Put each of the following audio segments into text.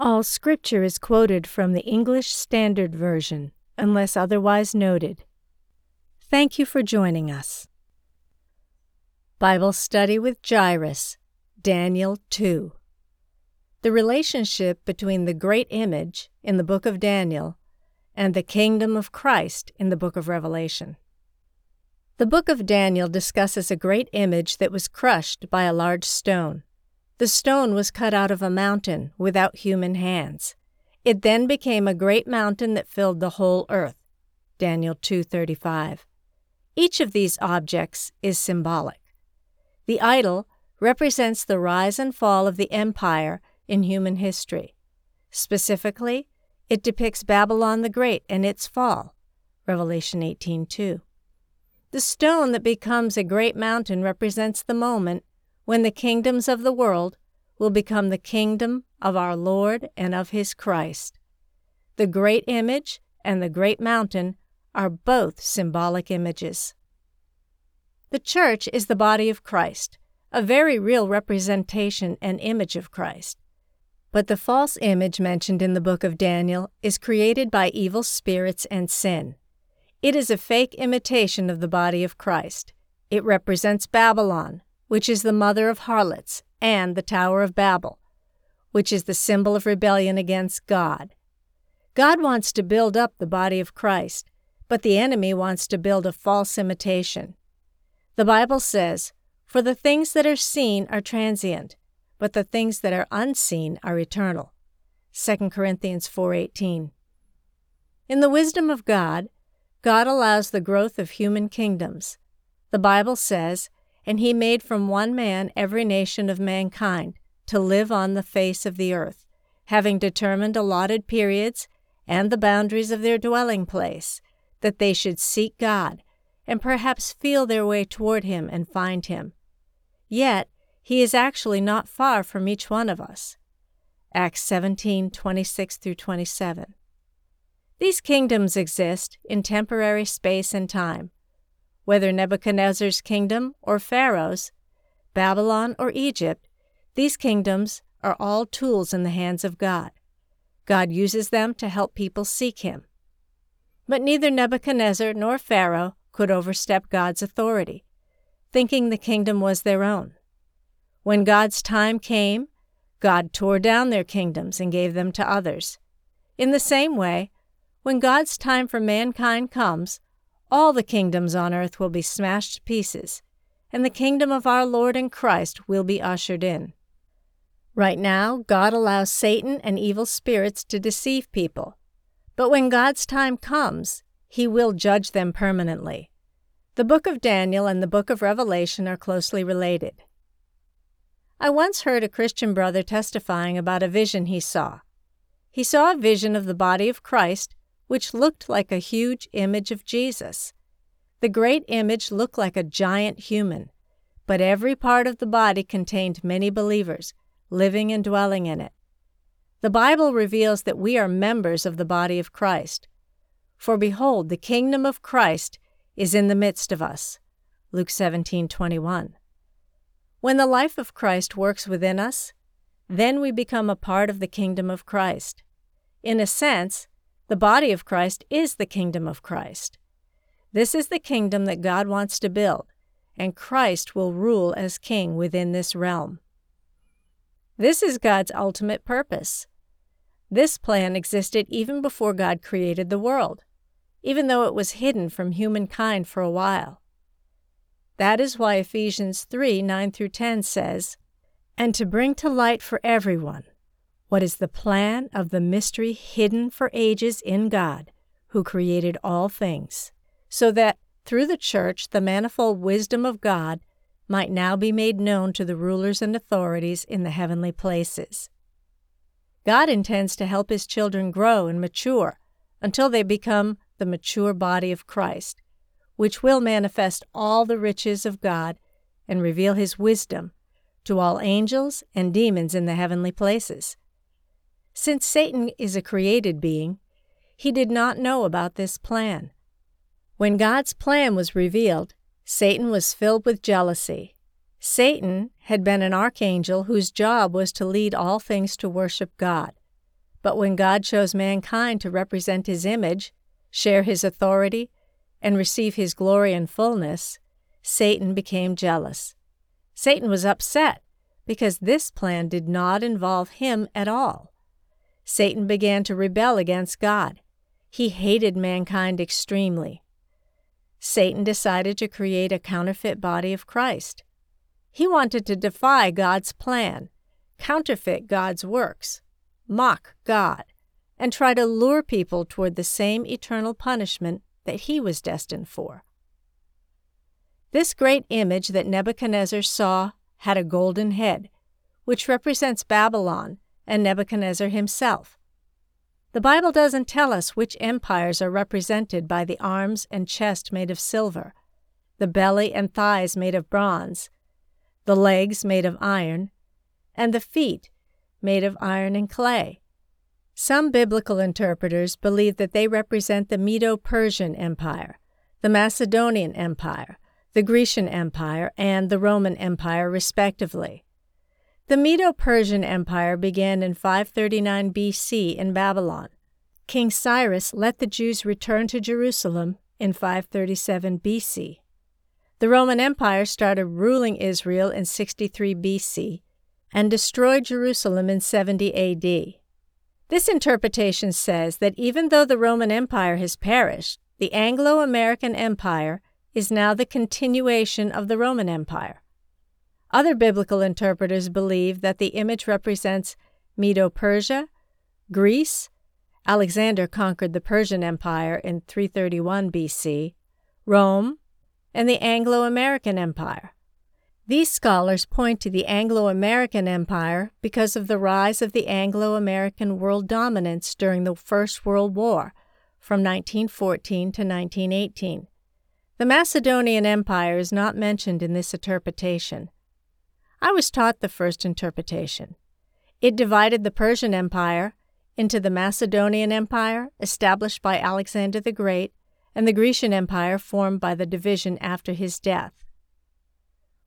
All scripture is quoted from the English Standard Version, unless otherwise noted. Thank you for joining us. Bible Study with Jairus, Daniel 2. The relationship between the great image in the book of Daniel and the kingdom of Christ in the book of Revelation. The book of Daniel discusses a great image that was crushed by a large stone. The stone was cut out of a mountain without human hands. It then became a great mountain that filled the whole earth. Daniel 2:35. Each of these objects is symbolic. The idol represents the rise and fall of the empire in human history. Specifically, it depicts Babylon the Great and its fall. Revelation 18:2. The stone that becomes a great mountain represents the moment when the kingdoms of the world will become the kingdom of our Lord and of His Christ. The great image and the great mountain are both symbolic images. The church is the body of Christ, a very real representation and image of Christ. But the false image mentioned in the book of Daniel is created by evil spirits and sin. It is a fake imitation of the body of Christ. It represents Babylon, which is the mother of harlots, and the Tower of Babel, which is the symbol of rebellion against God. God wants to build up the body of Christ, but the enemy wants to build a false imitation. The Bible says, For the things that are seen are transient, but the things that are unseen are eternal. 2 Corinthians 4:18. In the wisdom of God, God allows the growth of human kingdoms. The Bible says, and he made from one man every nation of mankind to live on the face of the earth, having determined allotted periods and the boundaries of their dwelling place, that they should seek God, and perhaps feel their way toward him and find him. Yet he is actually not far from each one of us. Acts 17 26 through 27. These kingdoms exist in temporary space and time, whether Nebuchadnezzar's kingdom or Pharaoh's, Babylon or Egypt, these kingdoms are all tools in the hands of God. God uses them to help people seek Him. But neither Nebuchadnezzar nor Pharaoh could overstep God's authority, thinking the kingdom was their own. When God's time came, God tore down their kingdoms and gave them to others. In the same way, when God's time for mankind comes, all the kingdoms on earth will be smashed to pieces, and the kingdom of our Lord and Christ will be ushered in. Right now, God allows Satan and evil spirits to deceive people, but when God's time comes, He will judge them permanently. The book of Daniel and the book of Revelation are closely related. I once heard a Christian brother testifying about a vision he saw. He saw a vision of the body of Christ which looked like a huge image of Jesus. The great image looked like a giant human, but every part of the body contained many believers, living and dwelling in it. The Bible reveals that we are members of the body of Christ. For behold, the kingdom of Christ is in the midst of us. Luke 17:21. When the life of Christ works within us, then we become a part of the kingdom of Christ. In a sense, the body of Christ is the kingdom of Christ. This is the kingdom that God wants to build, and Christ will rule as king within this realm. This is God's ultimate purpose. This plan existed even before God created the world, even though it was hidden from humankind for a while. That is why Ephesians 3 9 through 10 says, And to bring to light for everyone what is the plan of the mystery hidden for ages in God, who created all things, so that through the church the manifold wisdom of God might now be made known to the rulers and authorities in the heavenly places. God intends to help His children grow and mature until they become the mature body of Christ, which will manifest all the riches of God and reveal His wisdom to all angels and demons in the heavenly places. Since Satan is a created being, he did not know about this plan. When God's plan was revealed, Satan was filled with jealousy. Satan had been an archangel whose job was to lead all things to worship God. But when God chose mankind to represent his image, share his authority, and receive his glory and fullness, Satan became jealous. Satan was upset because this plan did not involve him at all. Satan began to rebel against God. He hated mankind extremely. Satan decided to create a counterfeit body of Christ. He wanted to defy God's plan, counterfeit God's works, mock God, and try to lure people toward the same eternal punishment that he was destined for. This great image that Nebuchadnezzar saw had a golden head, which represents Babylon and Nebuchadnezzar himself. The Bible doesn't tell us which empires are represented by the arms and chest made of silver, the belly and thighs made of bronze, the legs made of iron, and the feet made of iron and clay. Some biblical interpreters believe that they represent the Medo Persian Empire, the Macedonian Empire, the Grecian Empire, and the Roman Empire, respectively. The Medo Persian Empire began in 539 BC in Babylon. King Cyrus let the Jews return to Jerusalem in 537 BC. The Roman Empire started ruling Israel in 63 BC and destroyed Jerusalem in 70 AD. This interpretation says that even though the Roman Empire has perished, the Anglo American Empire is now the continuation of the Roman Empire. Other biblical interpreters believe that the image represents Medo Persia, Greece, Alexander conquered the Persian Empire in 331 BC, Rome, and the Anglo American Empire. These scholars point to the Anglo American Empire because of the rise of the Anglo American world dominance during the First World War from 1914 to 1918. The Macedonian Empire is not mentioned in this interpretation. I was taught the first interpretation. It divided the Persian Empire into the Macedonian Empire, established by Alexander the Great, and the Grecian Empire, formed by the division after his death.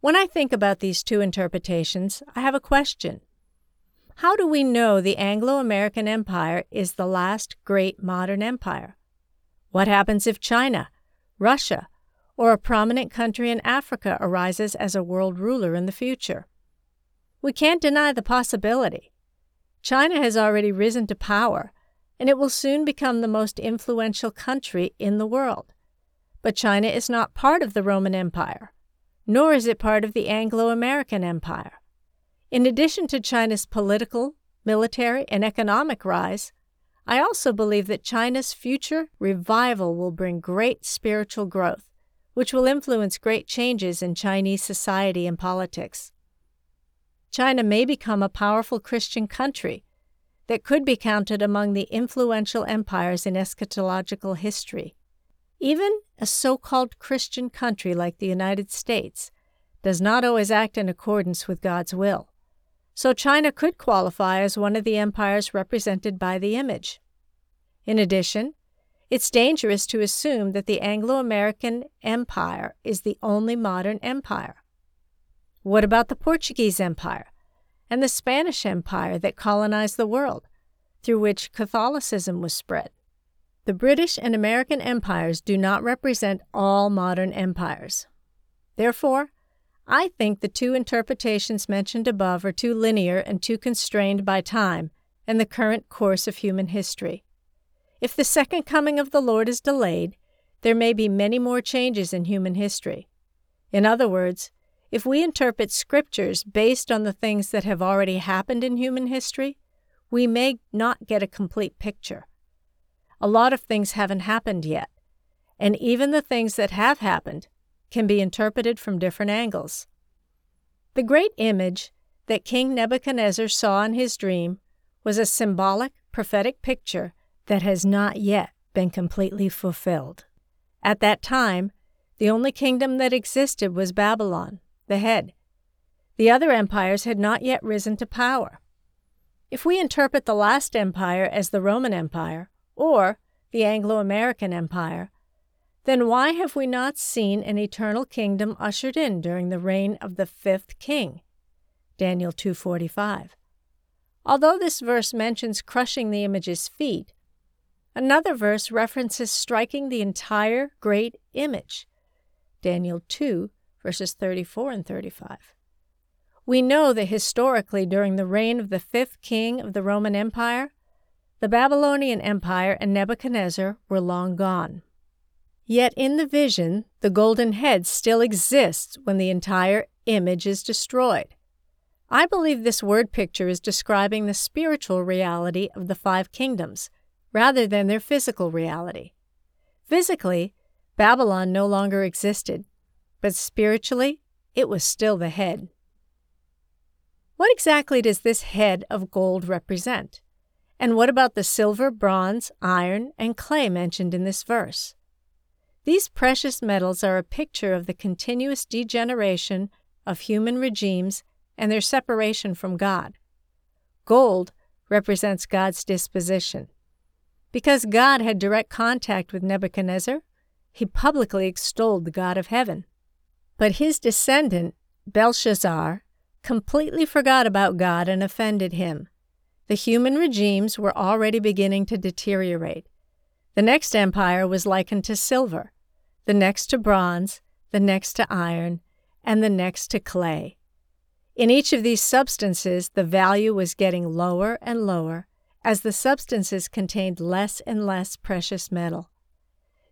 When I think about these two interpretations, I have a question. How do we know the Anglo American Empire is the last great modern empire? What happens if China, Russia, or a prominent country in Africa arises as a world ruler in the future. We can't deny the possibility. China has already risen to power, and it will soon become the most influential country in the world. But China is not part of the Roman Empire, nor is it part of the Anglo American Empire. In addition to China's political, military, and economic rise, I also believe that China's future revival will bring great spiritual growth which will influence great changes in Chinese society and politics. China may become a powerful Christian country that could be counted among the influential empires in eschatological history. Even a so called Christian country like the United States does not always act in accordance with God's will. So China could qualify as one of the empires represented by the image. In addition, it's dangerous to assume that the Anglo American Empire is the only modern empire. What about the Portuguese Empire and the Spanish Empire that colonized the world, through which Catholicism was spread? The British and American empires do not represent all modern empires. Therefore, I think the two interpretations mentioned above are too linear and too constrained by time and the current course of human history. If the second coming of the Lord is delayed, there may be many more changes in human history. In other words, if we interpret scriptures based on the things that have already happened in human history, we may not get a complete picture. A lot of things haven't happened yet, and even the things that have happened can be interpreted from different angles. The great image that King Nebuchadnezzar saw in his dream was a symbolic, prophetic picture that has not yet been completely fulfilled. At that time, the only kingdom that existed was Babylon, the head. The other empires had not yet risen to power. If we interpret the last empire as the Roman Empire or the Anglo American Empire, then why have we not seen an eternal kingdom ushered in during the reign of the fifth king? Daniel 2:45. Although this verse mentions crushing the image's feet, another verse references striking the entire great image. Daniel 2 verses 34 and 35. We know that historically, during the reign of the fifth king of the Roman Empire, the Babylonian Empire and Nebuchadnezzar were long gone. Yet in the vision, the golden head still exists when the entire image is destroyed. I believe this word picture is describing the spiritual reality of the five kingdoms, rather than their physical reality. Physically, Babylon no longer existed, but spiritually, it was still the head. What exactly does this head of gold represent? And what about the silver, bronze, iron, and clay mentioned in this verse? These precious metals are a picture of the continuous degeneration of human regimes and their separation from God. Gold represents God's disposition. Because God had direct contact with Nebuchadnezzar, he publicly extolled the God of heaven. But his descendant, Belshazzar, completely forgot about God and offended him. The human regimes were already beginning to deteriorate. The next empire was likened to silver, the next to bronze, the next to iron, and the next to clay. In each of these substances, the value was getting lower and lower as the substances contained less and less precious metal.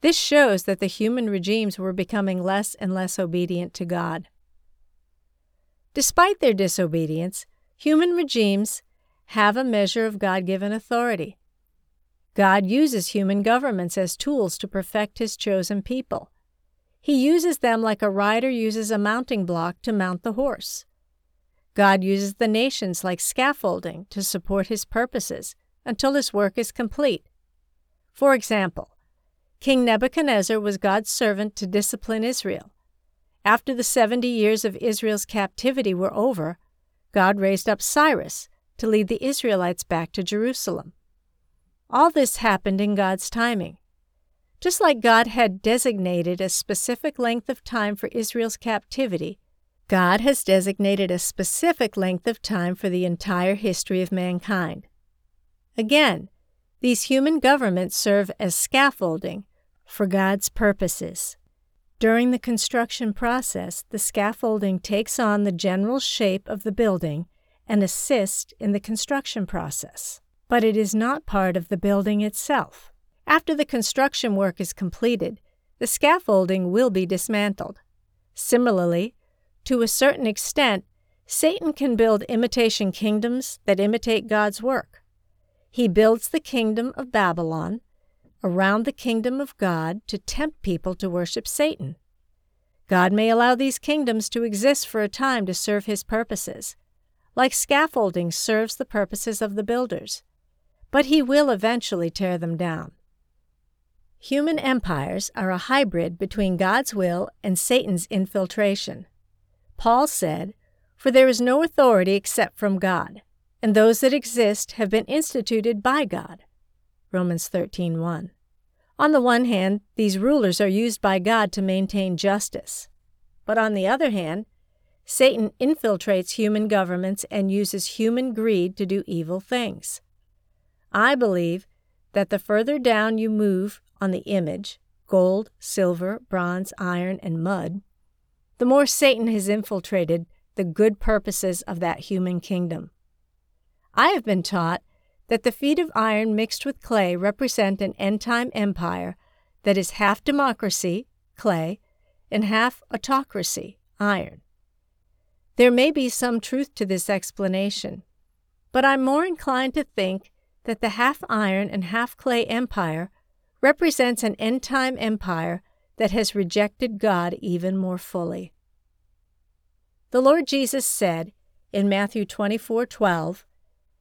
This shows that the human regimes were becoming less and less obedient to God. Despite their disobedience, human regimes have a measure of God given authority. God uses human governments as tools to perfect his chosen people. He uses them like a rider uses a mounting block to mount the horse. God uses the nations like scaffolding to support his purposes until his work is complete. For example, King Nebuchadnezzar was God's servant to discipline Israel. After the 70 years of Israel's captivity were over, God raised up Cyrus to lead the Israelites back to Jerusalem. All this happened in God's timing. Just like God had designated a specific length of time for Israel's captivity, God has designated a specific length of time for the entire history of mankind. Again, these human governments serve as scaffolding for God's purposes. During the construction process, the scaffolding takes on the general shape of the building and assists in the construction process. But it is not part of the building itself. After the construction work is completed, the scaffolding will be dismantled. Similarly, to a certain extent, Satan can build imitation kingdoms that imitate God's work. He builds the kingdom of Babylon, around the kingdom of God to tempt people to worship Satan. God may allow these kingdoms to exist for a time to serve his purposes, like scaffolding serves the purposes of the builders, but he will eventually tear them down. Human empires are a hybrid between God's will and Satan's infiltration. Paul said, For there is no authority except from God, and those that exist have been instituted by God. Romans 13:1. On the one hand, these rulers are used by God to maintain justice. But on the other hand, Satan infiltrates human governments and uses human greed to do evil things. I believe that the further down you move on the image gold, silver, bronze, iron, and mud the more Satan has infiltrated the good purposes of that human kingdom. I have been taught that the feet of iron mixed with clay represent an end time empire that is half democracy, clay, and half autocracy, iron. There may be some truth to this explanation, but I'm more inclined to think that the half iron and half clay empire represents an end time empire that has rejected God even more fully. The Lord Jesus said in Matthew 24:12,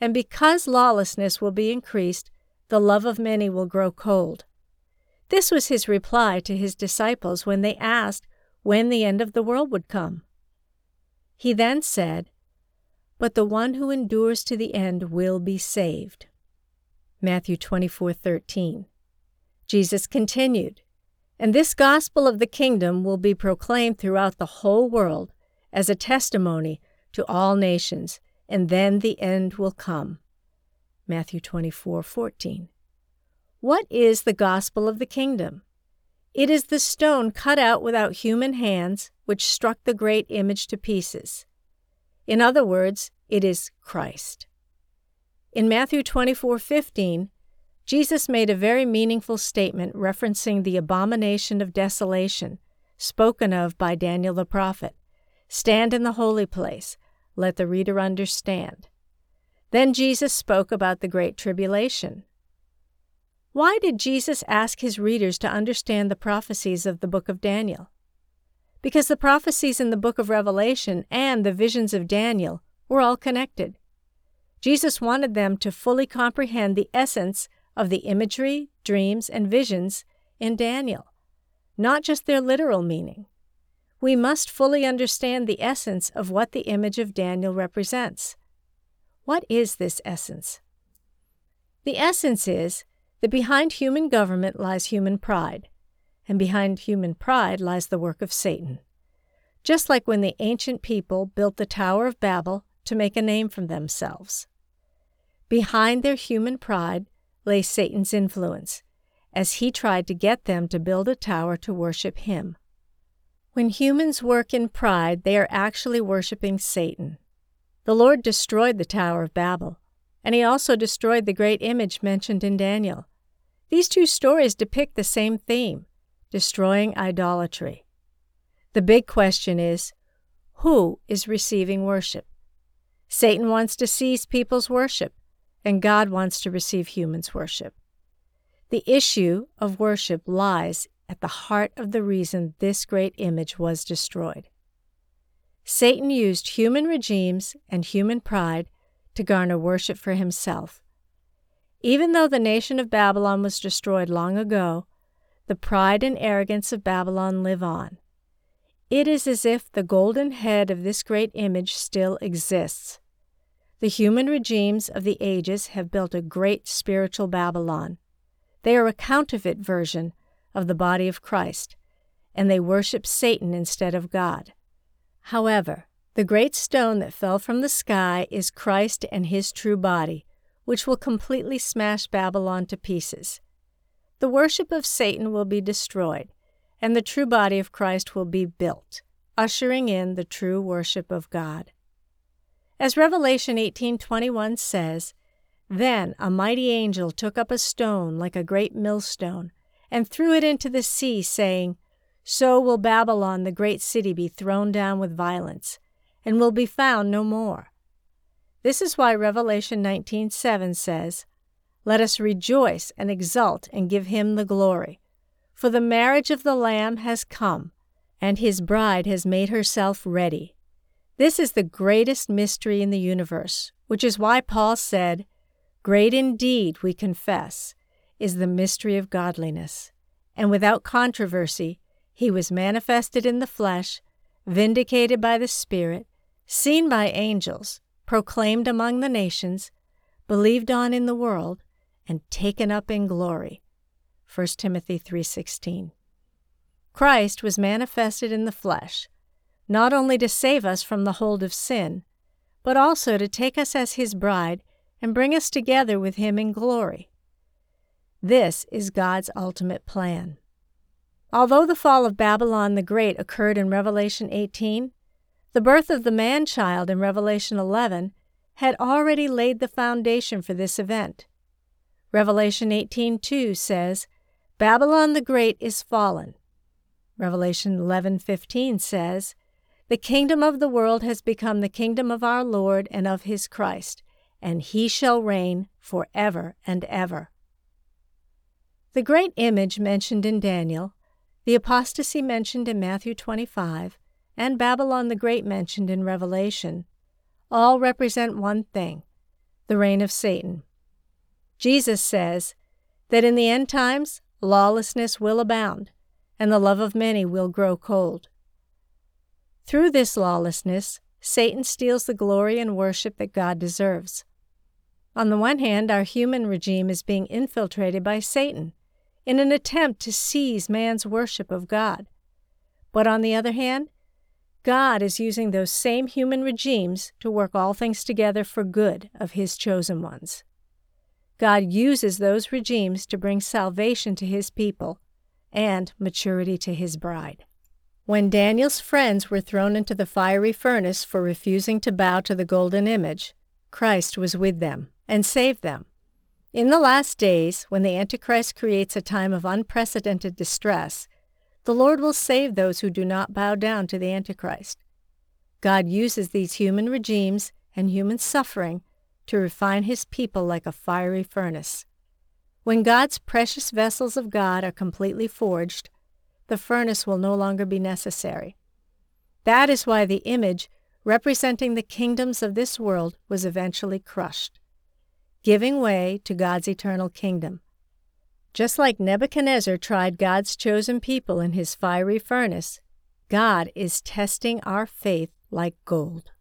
and because lawlessness will be increased, the love of many will grow cold. This was his reply to his disciples when they asked when the end of the world would come. He then said, But the one who endures to the end will be saved. Matthew 24:13. Jesus continued, And this gospel of the kingdom will be proclaimed throughout the whole world as a testimony to all nations, and then the end will come. Matthew 24:14. What is the gospel of the kingdom? It is the stone cut out without human hands which struck the great image to pieces. In other words, it is Christ. In Matthew 24:15, Jesus made a very meaningful statement referencing the abomination of desolation spoken of by Daniel the prophet. Stand in the holy place, let the reader understand. Then Jesus spoke about the Great Tribulation. Why did Jesus ask his readers to understand the prophecies of the book of Daniel? Because the prophecies in the book of Revelation and the visions of Daniel were all connected. Jesus wanted them to fully comprehend the essence of the imagery, dreams, and visions in Daniel, not just their literal meaning we must fully understand the essence of what the image of Daniel represents. What is this essence? The essence is that behind human government lies human pride, and behind human pride lies the work of Satan. Just like when the ancient people built the Tower of Babel to make a name for themselves. Behind their human pride lay Satan's influence, as he tried to get them to build a tower to worship him. When humans work in pride, they are actually worshiping Satan. The Lord destroyed the Tower of Babel, and he also destroyed the great image mentioned in Daniel. These two stories depict the same theme destroying idolatry. The big question is who is receiving worship? Satan wants to seize people's worship, and God wants to receive humans' worship. The issue of worship lies at the heart of the reason this great image was destroyed. Satan used human regimes and human pride to garner worship for himself. Even though the nation of Babylon was destroyed long ago, the pride and arrogance of Babylon live on. It is as if the golden head of this great image still exists. The human regimes of the ages have built a great spiritual Babylon. They are a counterfeit version of the body of Christ, and they worship Satan instead of God. However, the great stone that fell from the sky is Christ and his true body, which will completely smash Babylon to pieces. The worship of Satan will be destroyed, and the true body of Christ will be built, ushering in the true worship of God. As Revelation 18:21 says, then a mighty angel took up a stone like a great millstone and threw it into the sea, saying, So will Babylon the great city be thrown down with violence, and will be found no more. This is why Revelation 19:7 says, Let us rejoice and exult and give him the glory, for the marriage of the Lamb has come, and his bride has made herself ready. This is the greatest mystery in the universe, which is why Paul said, Great indeed, we confess, is the mystery of godliness. And without controversy, he was manifested in the flesh, vindicated by the Spirit, seen by angels, proclaimed among the nations, believed on in the world, and taken up in glory. 1 Timothy 3:16. Christ was manifested in the flesh, not only to save us from the hold of sin, but also to take us as his bride and bring us together with him in glory. This is God's ultimate plan. Although the fall of Babylon the Great occurred in Revelation 18, the birth of the man child in Revelation 11 had already laid the foundation for this event. Revelation 18:2 says, "Babylon the Great is fallen." Revelation 11:15 says, "The kingdom of the world has become the kingdom of our Lord and of his Christ, and he shall reign forever and ever." The great image mentioned in Daniel, the apostasy mentioned in Matthew 25, and Babylon the Great mentioned in Revelation all represent one thing the reign of Satan. Jesus says that in the end times lawlessness will abound, and the love of many will grow cold. Through this lawlessness, Satan steals the glory and worship that God deserves. On the one hand, our human regime is being infiltrated by Satan in an attempt to seize man's worship of God. But on the other hand, God is using those same human regimes to work all things together for good of His chosen ones. God uses those regimes to bring salvation to His people and maturity to His bride. When Daniel's friends were thrown into the fiery furnace for refusing to bow to the golden image, Christ was with them and saved them. In the last days, when the Antichrist creates a time of unprecedented distress, the Lord will save those who do not bow down to the Antichrist. God uses these human regimes and human suffering to refine his people like a fiery furnace. When God's precious vessels of God are completely forged, the furnace will no longer be necessary. That is why the image representing the kingdoms of this world was eventually crushed, giving way to God's eternal kingdom. Just like Nebuchadnezzar tried God's chosen people in his fiery furnace, God is testing our faith like gold.